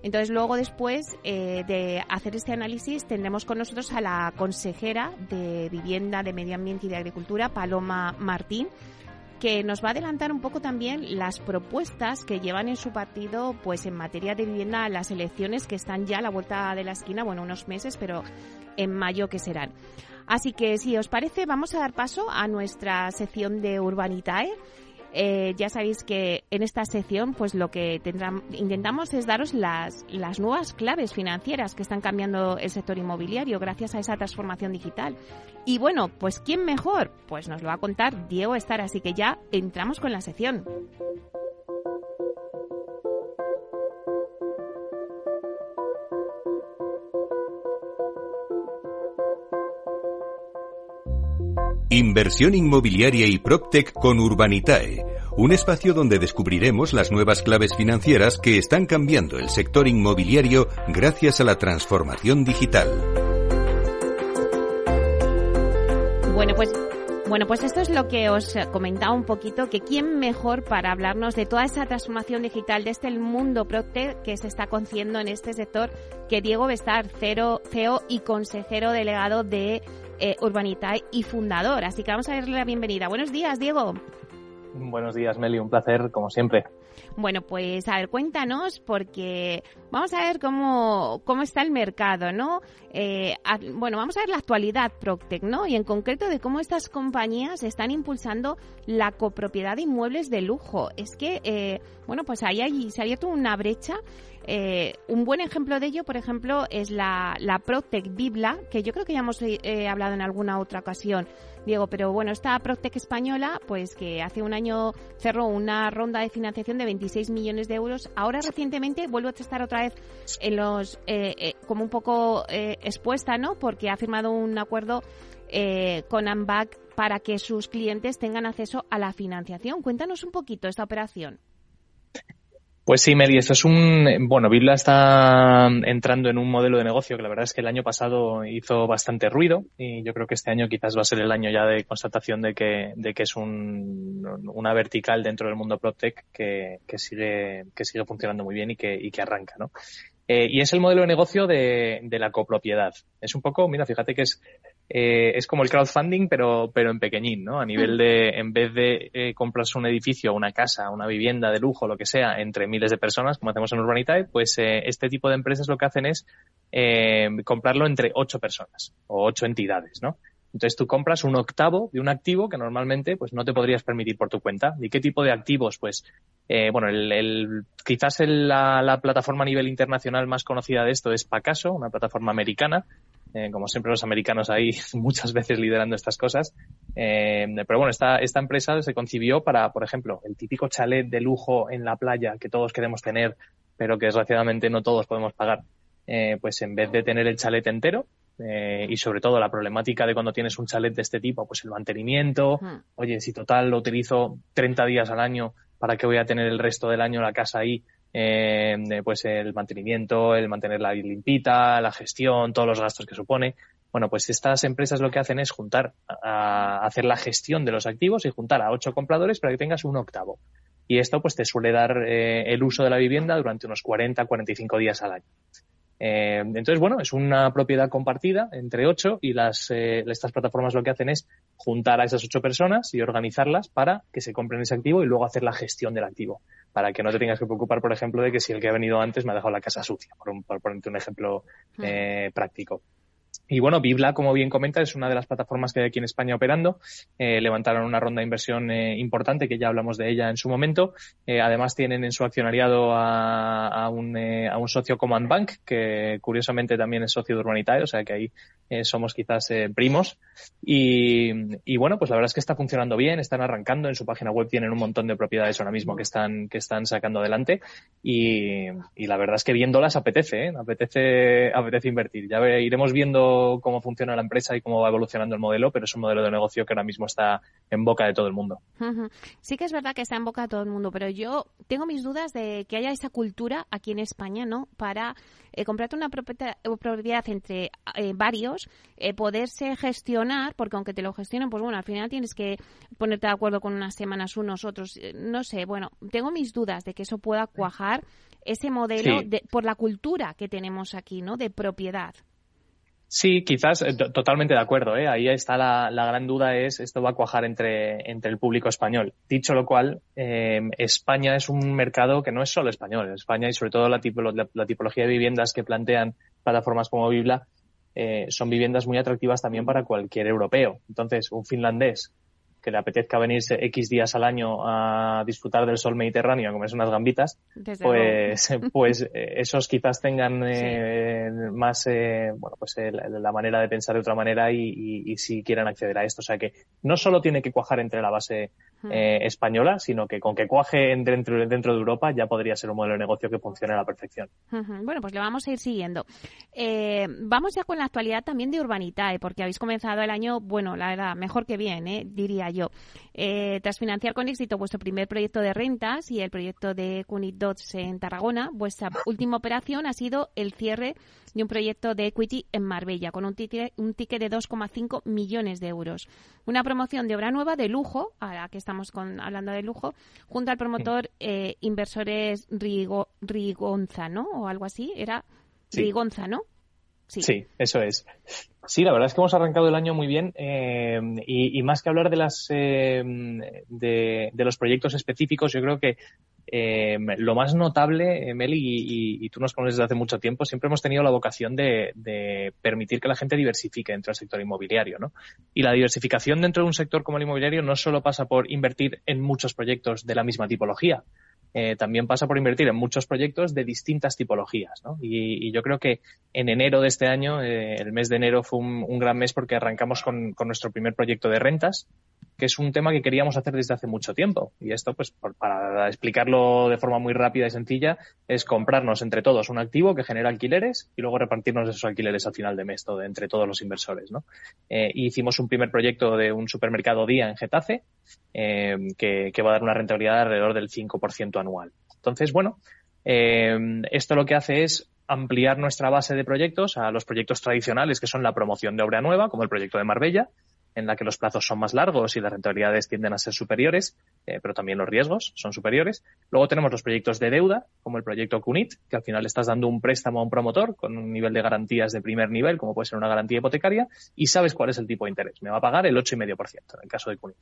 Entonces, luego después eh, de hacer este análisis, tendremos con nosotros a la consejera de Vivienda, de Medio Ambiente y de Agricultura, Paloma Martín, que nos va a adelantar un poco también las propuestas que llevan en su partido pues en materia de vivienda las elecciones que están ya a la vuelta de la esquina, bueno, unos meses, pero en mayo que serán. Así que si os parece, vamos a dar paso a nuestra sección de Urbanitae. Eh, ya sabéis que en esta sección pues lo que intentamos es daros las, las nuevas claves financieras que están cambiando el sector inmobiliario gracias a esa transformación digital. Y bueno, pues ¿quién mejor? Pues nos lo va a contar Diego Estar, así que ya entramos con la sección. Inversión inmobiliaria y PropTech con Urbanitae, un espacio donde descubriremos las nuevas claves financieras que están cambiando el sector inmobiliario gracias a la transformación digital. Bueno, pues bueno, pues esto es lo que os comentaba un poquito, que quién mejor para hablarnos de toda esa transformación digital, de este mundo PropTech que se está concediendo en este sector, que Diego Bestar, CEO y consejero delegado de eh, y fundador. Así que vamos a darle la bienvenida. Buenos días, Diego. Buenos días, Meli. Un placer, como siempre. Bueno, pues a ver, cuéntanos, porque vamos a ver cómo, cómo está el mercado, ¿no? Eh, bueno, vamos a ver la actualidad Proctec, ¿no? Y en concreto de cómo estas compañías están impulsando la copropiedad de inmuebles de lujo. Es que, eh, bueno, pues ahí se ha abierto una brecha eh, un buen ejemplo de ello, por ejemplo, es la, la Protec Bibla, que yo creo que ya hemos eh, hablado en alguna otra ocasión, Diego, pero bueno, esta Protec española, pues que hace un año cerró una ronda de financiación de 26 millones de euros, ahora recientemente vuelve a estar otra vez en los, eh, como un poco expuesta, ¿no? Porque ha firmado un acuerdo con AMBAC para que sus clientes tengan acceso a la financiación. Cuéntanos un poquito esta operación. Pues sí, Meli, esto es un, bueno, Bibla está entrando en un modelo de negocio que la verdad es que el año pasado hizo bastante ruido y yo creo que este año quizás va a ser el año ya de constatación de que, de que es un, una vertical dentro del mundo PropTech que, que sigue, que sigue funcionando muy bien y que, y que arranca, ¿no? Eh, y es el modelo de negocio de, de, la copropiedad. Es un poco, mira, fíjate que es, eh, es como el crowdfunding, pero, pero en pequeñín, ¿no? A nivel de, en vez de eh, comprarse un edificio, una casa, una vivienda de lujo, lo que sea, entre miles de personas, como hacemos en Urbanitae, pues eh, este tipo de empresas lo que hacen es eh, comprarlo entre ocho personas o ocho entidades, ¿no? Entonces tú compras un octavo de un activo que normalmente pues no te podrías permitir por tu cuenta. ¿Y qué tipo de activos? Pues eh, bueno, el, el quizás el, la, la, plataforma a nivel internacional más conocida de esto es Pacaso, una plataforma americana. Eh, como siempre los americanos ahí muchas veces liderando estas cosas. Eh, pero bueno, esta, esta empresa se concibió para, por ejemplo, el típico chalet de lujo en la playa que todos queremos tener, pero que desgraciadamente no todos podemos pagar. Eh, pues en vez de tener el chalet entero, eh, y sobre todo la problemática de cuando tienes un chalet de este tipo, pues el mantenimiento, hmm. oye, si total lo utilizo 30 días al año, ¿para qué voy a tener el resto del año la casa ahí? Eh, pues el mantenimiento, el mantenerla limpita, la gestión, todos los gastos que supone. Bueno, pues estas empresas lo que hacen es juntar, a, hacer la gestión de los activos y juntar a ocho compradores para que tengas un octavo. Y esto pues te suele dar eh, el uso de la vivienda durante unos 40, 45 días al año. Eh, entonces, bueno, es una propiedad compartida entre ocho y las, eh, estas plataformas lo que hacen es juntar a esas ocho personas y organizarlas para que se compren ese activo y luego hacer la gestión del activo. Para que no te tengas que preocupar, por ejemplo, de que si el que ha venido antes me ha dejado la casa sucia, por, un, por ponerte un ejemplo eh, práctico. Y bueno, Bibla, como bien comenta, es una de las plataformas que hay aquí en España operando. Eh, levantaron una ronda de inversión eh, importante, que ya hablamos de ella en su momento. Eh, además, tienen en su accionariado a, un, a un socio Command Bank, que curiosamente también es socio de Urbanitae, o sea que ahí somos quizás primos. Y, y, bueno, pues la verdad es que está funcionando bien, están arrancando. En su página web tienen un montón de propiedades ahora mismo que están, que están sacando adelante. Y, y la verdad es que viéndolas apetece, apetece, apetece invertir. Ya iremos viendo cómo funciona la empresa y cómo va evolucionando el modelo, pero es un modelo de negocio que ahora mismo está en boca de todo el mundo. Sí que es verdad que está en boca de todo el mundo, pero yo tengo mis dudas de que haya esa cultura aquí en España, ¿no? Para eh, comprarte una propiedad entre eh, varios, eh, poderse gestionar, porque aunque te lo gestionen, pues bueno, al final tienes que ponerte de acuerdo con unas semanas unos otros, eh, no sé, bueno, tengo mis dudas de que eso pueda cuajar ese modelo Sí. de, por la cultura que tenemos aquí, ¿no? De propiedad. Sí, quizás eh, to- totalmente de acuerdo. ¿eh? Ahí está la, la gran duda es esto va a cuajar entre, entre el público español. Dicho lo cual, eh, España es un mercado que no es solo español. España y sobre todo la, la- la tipología de viviendas que plantean plataformas como Bibla eh, son viviendas muy atractivas también para cualquier europeo. Entonces, un finlandés que le apetezca venirse X días al año a disfrutar del sol mediterráneo, a comerse unas gambitas, Desde pues, luego. pues eh, esos quizás tengan eh, más, eh, bueno, pues eh, la, la manera de pensar de otra manera y, y, y si quieren acceder a esto. O sea que no solo tiene que cuajar entre la base eh, española, sino que con que cuaje en- dentro, dentro de Europa ya podría ser un modelo de negocio que funcione a la perfección. Bueno, pues le vamos a ir siguiendo. Eh, vamos ya con la actualidad también de Urbanitae, porque habéis comenzado el año, bueno, la verdad, mejor que bien, ¿eh? diría yo. Eh, tras financiar con éxito vuestro primer proyecto de rentas y el proyecto de Cunit Dots en Tarragona, vuestra última operación ha sido el cierre de un proyecto de equity en Marbella, con un ticket, un ticket de 2,5 millones de euros. Una promoción de obra nueva de lujo, ahora que estamos con, hablando de lujo, junto al promotor eh, Inversores Rigo- Rigonza, ¿no? O algo así, era Sí. Rigonza, ¿no? Sí. eso es. Sí, la verdad es que hemos arrancado el año muy bien eh, y, y más que hablar de las eh, de, de los proyectos específicos, yo creo que eh, lo más notable, eh, Meli, y, tú nos conoces desde hace mucho tiempo, siempre hemos tenido la vocación de, permitir que la gente diversifique dentro del sector inmobiliario, ¿no? Y la diversificación dentro de un sector como el inmobiliario no solo pasa por invertir en muchos proyectos de la misma tipología, eh, también pasa por invertir en muchos proyectos de distintas tipologías. ¿no? Y, yo creo que en enero de este año, el mes de enero fue un, gran mes porque arrancamos con nuestro primer proyecto de rentas, que es un tema que queríamos hacer desde hace mucho tiempo. Y esto, pues, para explicarlo de forma muy rápida y sencilla, es comprarnos entre todos un activo que genera alquileres y luego repartirnos esos alquileres al final de mes, todo, entre todos los inversores. ¿no? Eh, hicimos un primer proyecto de un supermercado día en Getafe, eh, que, que va a dar una rentabilidad de alrededor del 5% anual. Entonces, bueno, eh, esto lo que hace es ampliar nuestra base de proyectos a los proyectos tradicionales, que son la promoción de obra nueva, como el proyecto de Marbella, en la que los plazos son más largos y las rentabilidades tienden a ser superiores, eh, pero también los riesgos son superiores. Luego tenemos los proyectos de deuda, como el proyecto CUNIT, que al final estás dando un préstamo a un promotor con un nivel de garantías de primer nivel, como puede ser una garantía hipotecaria, y sabes cuál es el tipo de interés. Me va a pagar el 8,5% en el caso de CUNIT.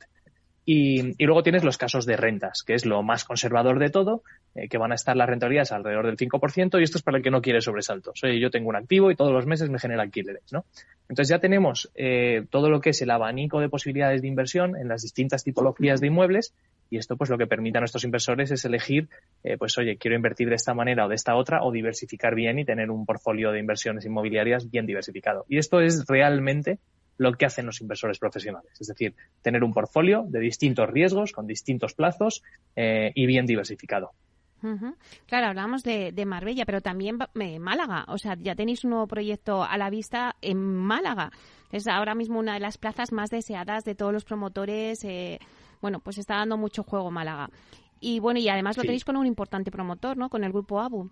Y, y luego tienes los casos de rentas, que es lo más conservador de todo, eh, que van a estar las rentabilidades alrededor del 5%, y esto es para el que no quiere sobresaltos. Oye, yo tengo un activo y todos los meses me genera alquileres, ¿no? Entonces ya tenemos eh, todo lo que es el abanico de posibilidades de inversión en las distintas tipologías de inmuebles, y esto pues lo que permite a nuestros inversores es elegir, eh, pues oye, quiero invertir de esta manera o de esta otra, o diversificar bien y tener un portfolio de inversiones inmobiliarias bien diversificado. Y esto es realmente lo que hacen los inversores profesionales. Es decir, tener un portfolio de distintos riesgos, con distintos plazos eh, y bien diversificado. Claro, hablamos de, de Marbella, pero también eh, Málaga. O sea, ya tenéis un nuevo proyecto a la vista en Málaga. Es ahora mismo una de las plazas más deseadas de todos los promotores. eh, bueno, pues está dando mucho juego Málaga. Y bueno, y además lo Sí. tenéis con un importante promotor, ¿no? Con el grupo ABU.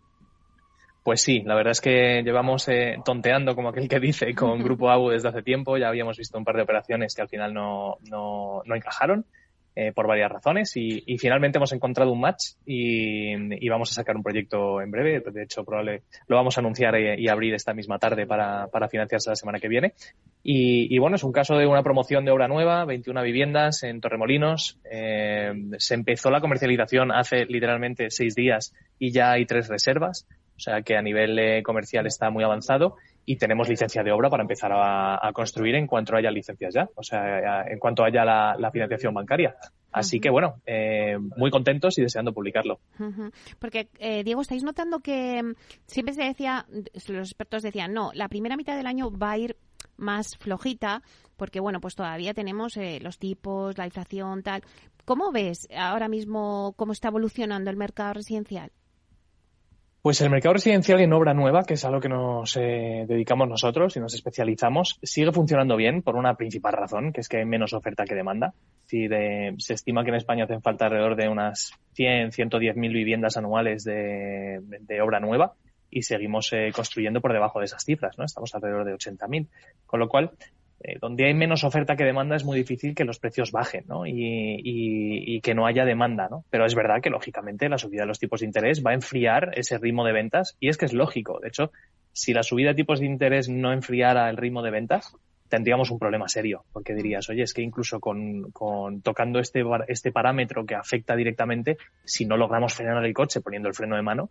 Pues sí, la verdad es que llevamos eh, tonteando, como aquel que dice, con Grupo ABU desde hace tiempo. Ya habíamos visto un par de operaciones que al final no, no, no encajaron eh, por varias razones y, y finalmente hemos encontrado un match y, y vamos a sacar un proyecto en breve. De hecho, probable lo vamos a anunciar y, y abrir esta misma tarde para, para financiarse la semana que viene. Y, bueno, es un caso de una promoción de obra nueva, 21 viviendas en Torremolinos. Eh, se empezó la comercialización hace literalmente seis días y ya hay tres reservas. O sea que a nivel eh, comercial está muy avanzado y tenemos licencia de obra para empezar a, a construir en cuanto haya licencias ya, o sea, en cuanto haya la, la financiación bancaria. Así que bueno, eh, muy contentos y deseando publicarlo. Porque, eh, Diego, ¿estáis notando que mm, siempre se decía, los expertos decían, no, la primera mitad del año va a ir más flojita, porque, bueno, pues todavía tenemos eh, los tipos, la inflación, tal. ¿Cómo ves ahora mismo cómo está evolucionando el mercado residencial? Pues el mercado residencial en obra nueva, que es a lo que nos eh, dedicamos nosotros y nos especializamos, sigue funcionando bien por una principal razón, que es que hay menos oferta que demanda. Si de- se estima que en España hacen falta alrededor de unas 100, 110 mil viviendas anuales de, de obra nueva y seguimos eh, construyendo por debajo de esas cifras, ¿no? Estamos alrededor de 80.000. Con lo cual, eh, donde hay menos oferta que demanda es muy difícil que los precios bajen ¿no? y, y- y que no haya demanda. ¿no? Pero es verdad que, lógicamente, la subida de los tipos de interés va a enfriar ese ritmo de ventas y es que es lógico. De hecho, si la subida de tipos de interés no enfriara el ritmo de ventas, tendríamos un problema serio, porque dirías, oye, es que incluso con, con tocando este, este parámetro que afecta directamente, si no logramos frenar el coche poniendo el freno de mano,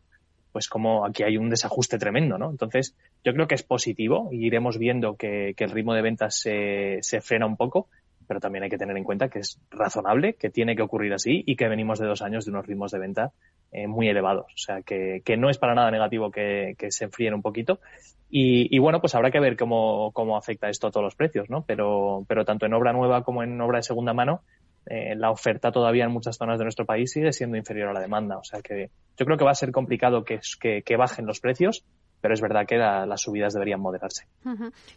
pues como aquí hay un desajuste tremendo, ¿no? Entonces, yo creo que es positivo y iremos viendo que, el ritmo de ventas se, se frena un poco, pero también hay que tener en cuenta que es razonable, que tiene que ocurrir así y que venimos de dos años de unos ritmos de venta eh, muy elevados. O sea, que, que, no es para nada negativo que, que se enfríen un poquito. Y, y, bueno, pues habrá que ver cómo, cómo afecta esto a todos los precios, ¿no? Pero, pero tanto en obra nueva como en obra de segunda mano, eh, la oferta todavía en muchas zonas de nuestro país sigue siendo inferior a la demanda. O sea que yo creo que va a ser complicado que, que, que bajen los precios, pero es verdad que la, las subidas deberían moderarse.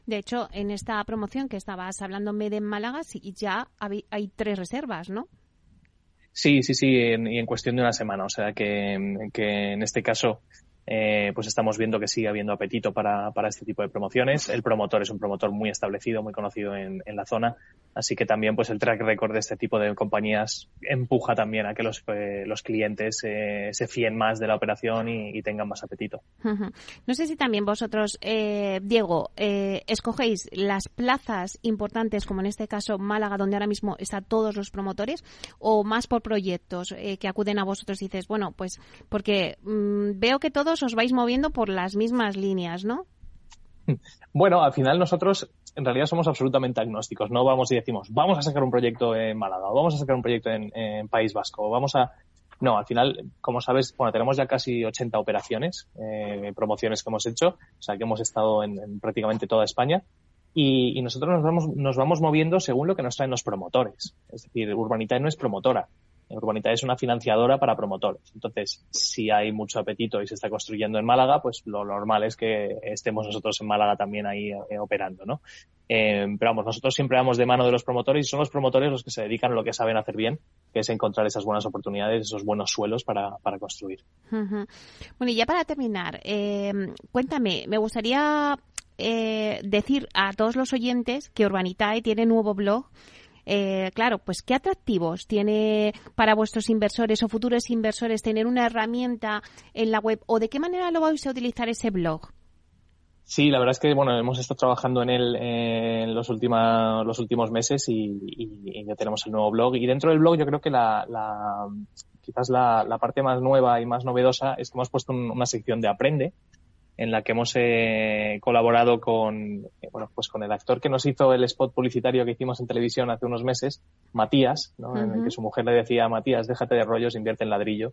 De hecho, en esta promoción que estabas hablándome de Málaga, sí, ya hay, hay tres reservas, ¿no? Sí, sí, sí, en, y en cuestión de una semana. O sea que, que en este caso eh, pues estamos viendo que sigue habiendo apetito para, para, este tipo de promociones. El promotor es un promotor muy establecido, muy conocido en, en, la zona, así que también pues el track record de este tipo de compañías empuja también a que los, eh, los clientes eh, se fíen más de la operación y, tengan más apetito. No sé si también vosotros, eh, Diego, eh, escogéis las plazas importantes, como en este caso Málaga, donde ahora mismo están todos los promotores, o más por proyectos que acuden a vosotros y dices, bueno, pues porque mmm, veo que todos os vais moviendo por las mismas líneas, ¿no? Bueno, al final nosotros en realidad somos absolutamente agnósticos. No vamos y decimos, vamos a sacar un proyecto en Málaga, o vamos a sacar un proyecto en, País Vasco, o vamos a... No, al final, como sabes, bueno, tenemos ya casi 80 operaciones, eh, promociones que hemos hecho, o sea, que hemos estado en, en prácticamente toda España. Y, nosotros nos vamos, nos vamos moviendo según lo que nos traen los promotores. Es decir, Urbanitae no es promotora. Urbanitae es una financiadora para promotores. Entonces, si hay mucho apetito y se está construyendo en Málaga, pues lo normal es que estemos nosotros en Málaga también ahí eh, operando, ¿no? Eh, pero vamos, nosotros siempre vamos de mano de los promotores y son los promotores los que se dedican a lo que saben hacer bien, que es encontrar esas buenas oportunidades, esos buenos suelos para, para construir. Bueno, y ya para terminar, eh, cuéntame, me gustaría eh, decir a todos los oyentes que Urbanitae tiene nuevo blog eh, claro, pues qué atractivos tiene para vuestros inversores o futuros inversores tener una herramienta en la web o de qué manera lo vais a utilizar ese blog. Sí, la verdad es que bueno, hemos estado trabajando en él eh, en los, última, los últimos meses y, ya tenemos el nuevo blog. Y dentro del blog yo creo que la, la quizás la, parte más nueva y más novedosa es que hemos puesto un, una sección de Aprende, en la que hemos eh, colaborado con, eh, bueno, pues con el actor que nos hizo el spot publicitario que hicimos en televisión hace unos meses, Matías, ¿no? Uh -huh. en el que su mujer le decía, Matías, déjate de rollos, invierte en ladrillo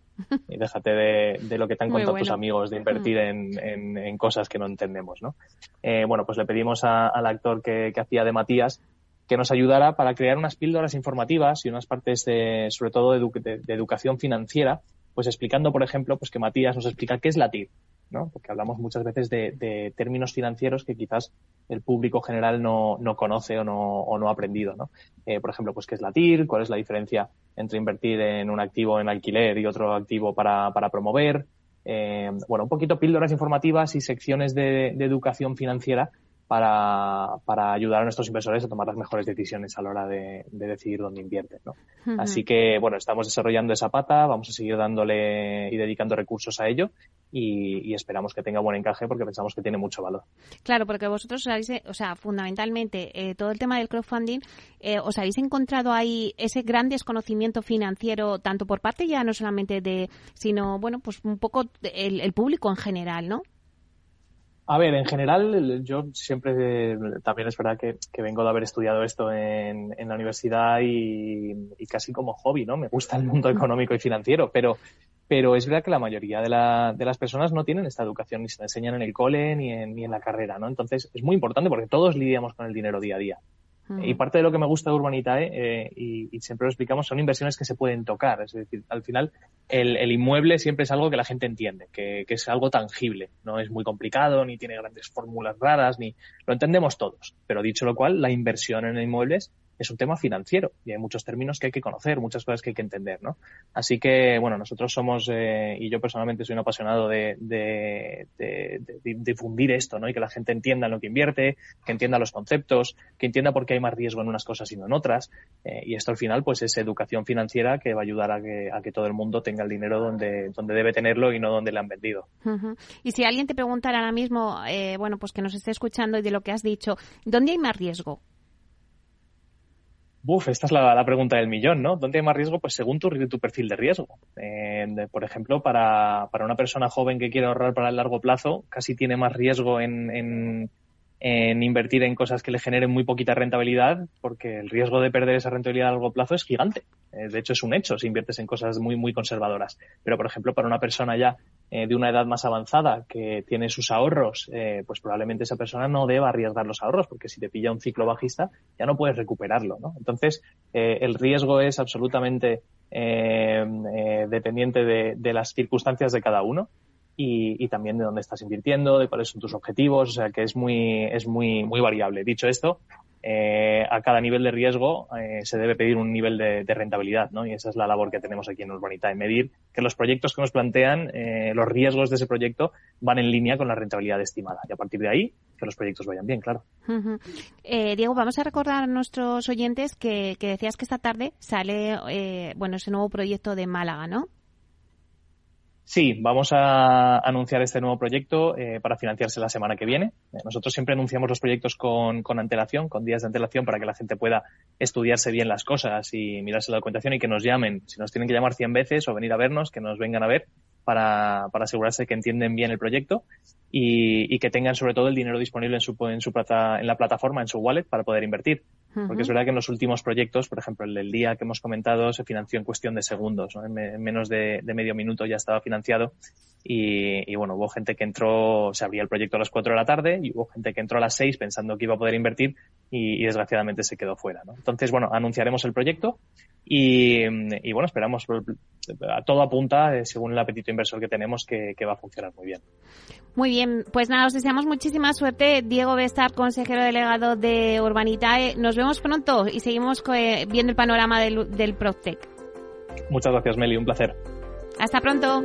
y déjate de, de lo que te han contado bueno. tus amigos, de invertir uh -huh. en, en, en, cosas que no entendemos, ¿no? Eh, bueno, pues le pedimos a, al actor que, que hacía de Matías que nos ayudara para crear unas píldoras informativas y unas partes de, sobre todo de, edu de, de educación financiera, pues explicando, por ejemplo, pues que Matías nos explica qué es la TIR, ¿no? Porque hablamos muchas veces de, de, términos financieros que quizás el público general no, no conoce o no, o no ha aprendido, ¿no? Eh, por ejemplo, pues qué es la TIR, cuál es la diferencia entre invertir en un activo en alquiler y otro activo para, para promover, eh, bueno, un poquito píldoras informativas y secciones de, de educación financiera para, para, ayudar a nuestros inversores a tomar las mejores decisiones a la hora de, de decidir dónde invierten. ¿no? Uh -huh. Así que, bueno, estamos desarrollando esa pata, vamos a seguir dándole y dedicando recursos a ello y, y esperamos que tenga buen encaje porque pensamos que tiene mucho valor. Claro, porque vosotros sabéis, o sea, fundamentalmente, eh, todo el tema del crowdfunding, eh, ¿os habéis encontrado ahí ese gran desconocimiento financiero, tanto por parte ya no solamente de, sino, bueno, pues un poco el, el público en general, ¿no? A ver, en general, yo siempre, también es verdad que, vengo de haber estudiado esto en, la universidad y, y, casi como hobby, ¿no? Me gusta el mundo económico y financiero, pero, pero es verdad que la mayoría de, la, de las personas no tienen esta educación, ni se la enseñan en el cole ni en, ni en la carrera, ¿no? Entonces, es muy importante porque todos lidiamos con el dinero día a día. Y parte de lo que me gusta de Urbanitae, eh, y, siempre lo explicamos, son inversiones que se pueden tocar. Es decir, al final, el, el inmueble siempre es algo que la gente entiende, que, que, es algo tangible. No es muy complicado, ni tiene grandes fórmulas raras, ni lo entendemos todos. Pero dicho lo cual, la inversión en inmuebles es un tema financiero y hay muchos términos que hay que conocer, muchas cosas que hay que entender, ¿no? Así que, bueno, nosotros somos, eh, y yo personalmente soy un apasionado de, de, de, de, difundir esto, ¿no? Y que la gente entienda en lo que invierte, que entienda los conceptos, que entienda por qué hay más riesgo en unas cosas y no en otras. Eh, y esto al final, pues es educación financiera que va a ayudar a que, a que todo el mundo tenga el dinero donde, donde debe tenerlo y no donde le han vendido. Y si alguien te preguntara ahora mismo, eh, bueno, pues que nos esté escuchando y de lo que has dicho, ¿dónde hay más riesgo? Buf, esta es la, pregunta del millón, ¿no? ¿Dónde hay más riesgo? Pues según tu, perfil de riesgo. Eh, por ejemplo, para, una persona joven que quiere ahorrar para el largo plazo, casi tiene más riesgo en, en invertir en cosas que le generen muy poquita rentabilidad, porque el riesgo de perder esa rentabilidad a largo plazo es gigante. Eh, de hecho, es un hecho si inviertes en cosas muy, muy conservadoras. Pero, por ejemplo, para una persona ya eh, de una edad más avanzada que tiene sus ahorros, eh, pues probablemente esa persona no deba arriesgar los ahorros, porque si te pilla un ciclo bajista, ya no puedes recuperarlo, ¿no? Entonces, eh, el riesgo es absolutamente eh, dependiente de, de las circunstancias de cada uno y, y también de dónde estás invirtiendo, de cuáles son tus objetivos, o sea que es muy, es muy, muy variable. Dicho esto, eh, a cada nivel de riesgo eh, se debe pedir un nivel de, de rentabilidad, ¿no? Y esa es la labor que tenemos aquí en Urbanita, medir que los proyectos que nos plantean, eh, los riesgos de ese proyecto van en línea con la rentabilidad estimada. Y a partir de ahí, que los proyectos vayan bien, claro. Ujú. Eh, Diego, vamos a recordar a nuestros oyentes que, que decías que esta tarde sale, eh, bueno, ese nuevo proyecto de Málaga, ¿no? Sí, vamos a anunciar este nuevo proyecto eh, para financiarse la semana que viene. Eh, nosotros siempre anunciamos los proyectos con, con antelación, con días de antelación, para que la gente pueda estudiarse bien las cosas y mirarse la documentación y que nos llamen. Si nos tienen que llamar 100 veces o venir a vernos, que nos vengan a ver para, para asegurarse que entienden bien el proyecto y, y que tengan sobre todo el dinero disponible en su, en su plata, en la plataforma, en su wallet, para poder invertir. Porque es verdad que en los últimos proyectos, por ejemplo, el del día que hemos comentado, se financió en cuestión de segundos, ¿no? en, me- en menos de, de medio minuto ya estaba financiado. Y, y, bueno, hubo gente que entró, se abría el proyecto a las 4 de la tarde y hubo gente que entró a las 6 pensando que iba a poder invertir y, y desgraciadamente se quedó fuera. ¿no? Entonces, bueno, anunciaremos el proyecto y, y bueno, esperamos, a todo apunta, eh, según el apetito inversor que tenemos, que, que va a funcionar muy bien. Muy bien, pues nada, os deseamos muchísima suerte. Diego Bestar, consejero delegado de Urbanitae. Nos vemos pronto y seguimos eh, viendo el panorama del, del PropTech. Muchas gracias, Meli, un placer. Hasta pronto.